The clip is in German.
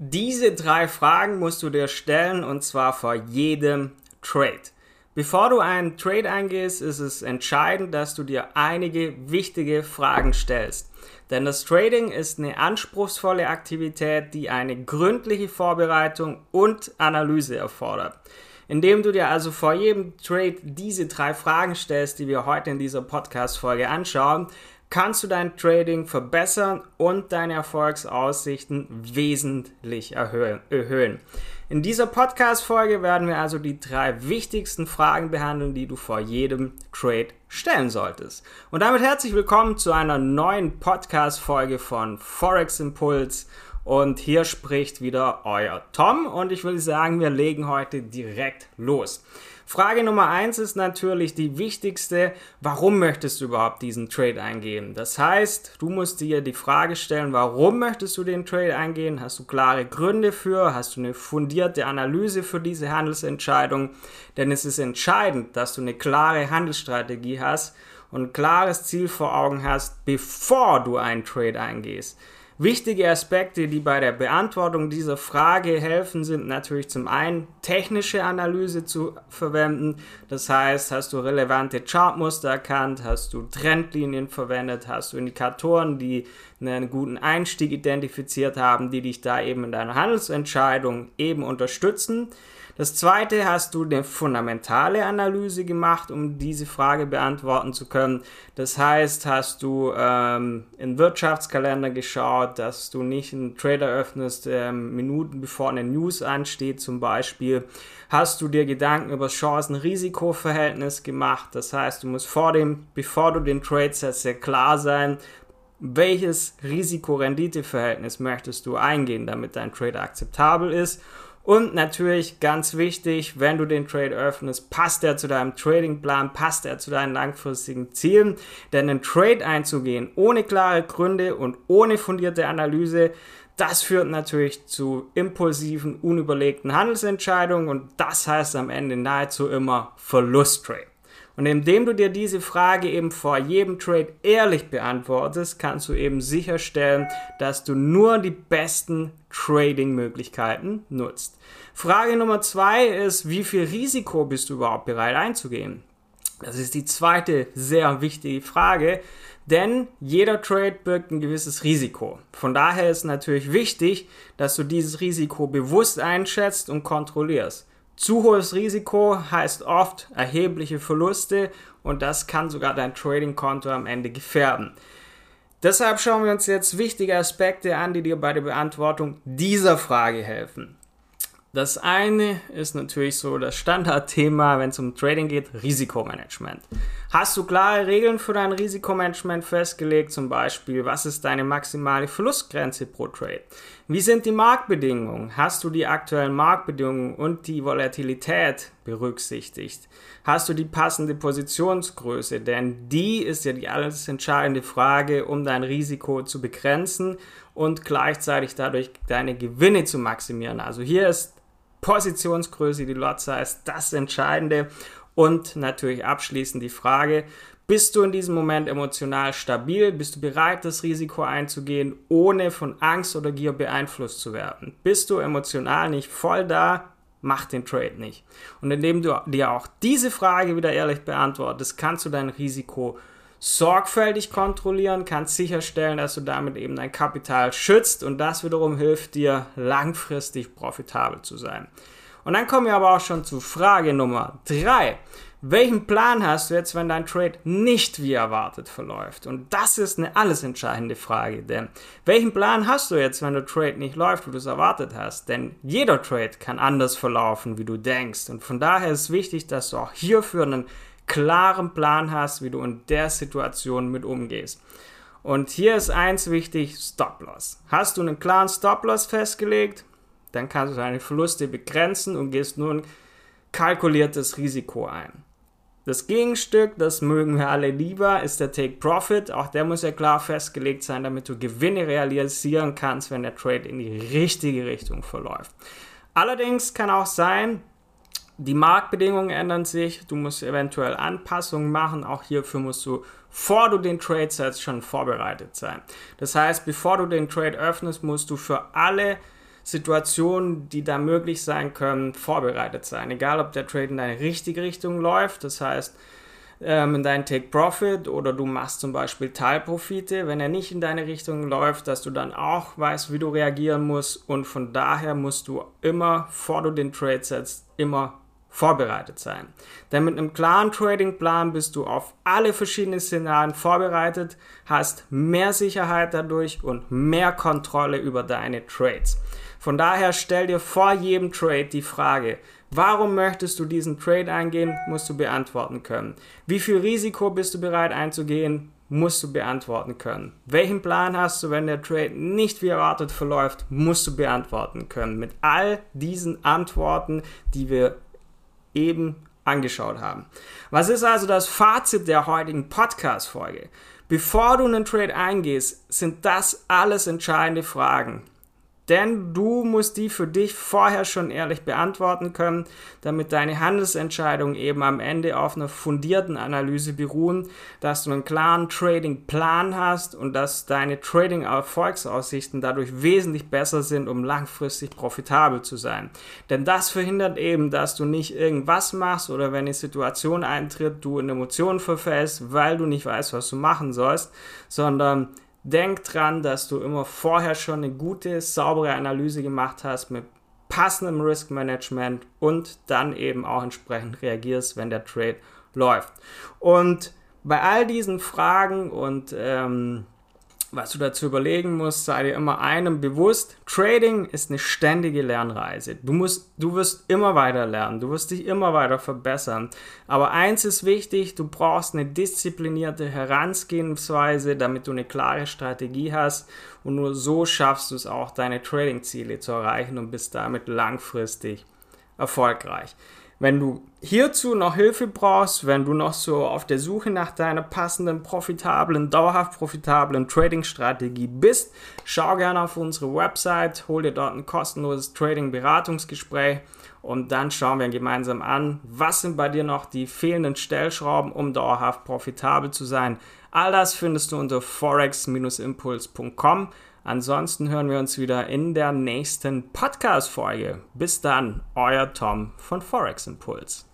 Diese drei Fragen musst du dir stellen und zwar vor jedem Trade. Bevor du einen Trade eingehst, ist es entscheidend, dass du dir einige wichtige Fragen stellst. Denn das Trading ist eine anspruchsvolle Aktivität, die eine gründliche Vorbereitung und Analyse erfordert. Indem du dir also vor jedem Trade diese drei Fragen stellst, die wir heute in dieser Podcast-Folge anschauen, kannst du dein Trading verbessern und deine Erfolgsaussichten wesentlich erhöhen. In dieser Podcast-Folge werden wir also die drei wichtigsten Fragen behandeln, die du vor jedem Trade stellen solltest. Und damit herzlich willkommen zu einer neuen Podcast-Folge von Forex Impuls. Und hier spricht wieder euer Tom und ich würde sagen, wir legen heute direkt los. Frage Nummer eins ist natürlich die wichtigste. Warum möchtest du überhaupt diesen Trade eingehen? Das heißt, du musst dir die Frage stellen, warum möchtest du den Trade eingehen? Hast du klare Gründe für? Hast du eine fundierte Analyse für diese Handelsentscheidung? Denn es ist entscheidend, dass du eine klare Handelsstrategie hast und ein klares Ziel vor Augen hast, bevor du einen Trade eingehst. Wichtige Aspekte, die bei der Beantwortung dieser Frage helfen, sind natürlich zum einen technische Analyse zu verwenden. Das heißt, hast du relevante Chartmuster erkannt, hast du Trendlinien verwendet, hast du Indikatoren, die einen guten Einstieg identifiziert haben, die dich da eben in deiner Handelsentscheidung eben unterstützen. Das zweite, hast du eine fundamentale Analyse gemacht, um diese Frage beantworten zu können. Das heißt, hast du ähm, in Wirtschaftskalender geschaut, dass du nicht einen Trader öffnest, ähm, Minuten bevor eine News ansteht zum Beispiel. Hast du dir Gedanken über Chancen-Risiko-Verhältnis gemacht? Das heißt, du musst vor dem, bevor du den Trade setzt, sehr klar sein, welches Risiko-Rendite-Verhältnis möchtest du eingehen, damit dein Trade akzeptabel ist. Und natürlich ganz wichtig, wenn du den Trade öffnest, passt er zu deinem Tradingplan, passt er zu deinen langfristigen Zielen. Denn einen Trade einzugehen ohne klare Gründe und ohne fundierte Analyse, das führt natürlich zu impulsiven, unüberlegten Handelsentscheidungen und das heißt am Ende nahezu immer Verlusttrade. Und indem du dir diese Frage eben vor jedem Trade ehrlich beantwortest, kannst du eben sicherstellen, dass du nur die besten Trading-Möglichkeiten nutzt. Frage Nummer zwei ist, wie viel Risiko bist du überhaupt bereit einzugehen? Das ist die zweite sehr wichtige Frage, denn jeder Trade birgt ein gewisses Risiko. Von daher ist natürlich wichtig, dass du dieses Risiko bewusst einschätzt und kontrollierst. Zu hohes Risiko heißt oft erhebliche Verluste und das kann sogar dein Trading-Konto am Ende gefährden. Deshalb schauen wir uns jetzt wichtige Aspekte an, die dir bei der Beantwortung dieser Frage helfen. Das eine ist natürlich so das Standardthema, wenn es um Trading geht, Risikomanagement. Hast du klare Regeln für dein Risikomanagement festgelegt? Zum Beispiel, was ist deine maximale Verlustgrenze pro Trade? Wie sind die Marktbedingungen? Hast du die aktuellen Marktbedingungen und die Volatilität berücksichtigt? Hast du die passende Positionsgröße? Denn die ist ja die alles entscheidende Frage, um dein Risiko zu begrenzen und gleichzeitig dadurch deine Gewinne zu maximieren. Also hier ist Positionsgröße, die Lot Size, das Entscheidende. Und natürlich abschließend die Frage, bist du in diesem Moment emotional stabil? Bist du bereit, das Risiko einzugehen, ohne von Angst oder Gier beeinflusst zu werden? Bist du emotional nicht voll da? Mach den Trade nicht. Und indem du dir auch diese Frage wieder ehrlich beantwortest, kannst du dein Risiko sorgfältig kontrollieren, kannst sicherstellen, dass du damit eben dein Kapital schützt und das wiederum hilft dir langfristig profitabel zu sein. Und dann kommen wir aber auch schon zu Frage Nummer drei. Welchen Plan hast du jetzt, wenn dein Trade nicht wie erwartet verläuft? Und das ist eine alles entscheidende Frage, denn welchen Plan hast du jetzt, wenn der Trade nicht läuft, wie du es erwartet hast? Denn jeder Trade kann anders verlaufen, wie du denkst. Und von daher ist wichtig, dass du auch hierfür einen klaren Plan hast, wie du in der Situation mit umgehst. Und hier ist eins wichtig, Stop-Loss. Hast du einen klaren Stop-Loss festgelegt, dann kannst du deine Verluste begrenzen und gehst nun kalkuliertes Risiko ein. Das Gegenstück, das mögen wir alle lieber, ist der Take Profit. Auch der muss ja klar festgelegt sein, damit du Gewinne realisieren kannst, wenn der Trade in die richtige Richtung verläuft. Allerdings kann auch sein, die Marktbedingungen ändern sich, du musst eventuell Anpassungen machen. Auch hierfür musst du, vor du den Trade setzt, schon vorbereitet sein. Das heißt, bevor du den Trade öffnest, musst du für alle Situationen, die da möglich sein können, vorbereitet sein. Egal, ob der Trade in deine richtige Richtung läuft, das heißt, ähm, in deinen Take Profit oder du machst zum Beispiel Teilprofite, wenn er nicht in deine Richtung läuft, dass du dann auch weißt, wie du reagieren musst und von daher musst du immer, vor du den Trade setzt, immer vorbereitet sein. Denn mit einem klaren Tradingplan bist du auf alle verschiedenen Szenarien vorbereitet, hast mehr Sicherheit dadurch und mehr Kontrolle über deine Trades. Von daher stell dir vor jedem Trade die Frage, warum möchtest du diesen Trade eingehen, musst du beantworten können. Wie viel Risiko bist du bereit einzugehen, musst du beantworten können. Welchen Plan hast du, wenn der Trade nicht wie erwartet verläuft, musst du beantworten können. Mit all diesen Antworten, die wir eben angeschaut haben. Was ist also das Fazit der heutigen Podcast-Folge? Bevor du einen Trade eingehst, sind das alles entscheidende Fragen. Denn du musst die für dich vorher schon ehrlich beantworten können, damit deine Handelsentscheidungen eben am Ende auf einer fundierten Analyse beruhen, dass du einen klaren Trading-Plan hast und dass deine Trading-Erfolgsaussichten dadurch wesentlich besser sind, um langfristig profitabel zu sein. Denn das verhindert eben, dass du nicht irgendwas machst oder wenn eine Situation eintritt, du in Emotionen verfällst, weil du nicht weißt, was du machen sollst, sondern Denk dran, dass du immer vorher schon eine gute, saubere Analyse gemacht hast mit passendem Risk Management und dann eben auch entsprechend reagierst, wenn der Trade läuft. Und bei all diesen Fragen und ähm, was du dazu überlegen musst, sei dir immer einem bewusst, Trading ist eine ständige Lernreise. Du musst, du wirst immer weiter lernen, du wirst dich immer weiter verbessern. Aber eins ist wichtig, du brauchst eine disziplinierte Herangehensweise, damit du eine klare Strategie hast und nur so schaffst du es auch, deine Trading-Ziele zu erreichen und bist damit langfristig erfolgreich. Wenn du hierzu noch Hilfe brauchst, wenn du noch so auf der Suche nach deiner passenden, profitablen, dauerhaft profitablen Trading-Strategie bist, schau gerne auf unsere Website, hol dir dort ein kostenloses Trading-Beratungsgespräch und dann schauen wir gemeinsam an, was sind bei dir noch die fehlenden Stellschrauben, um dauerhaft profitabel zu sein. All das findest du unter forex-impuls.com. Ansonsten hören wir uns wieder in der nächsten Podcast-Folge. Bis dann, euer Tom von Forex Impulse.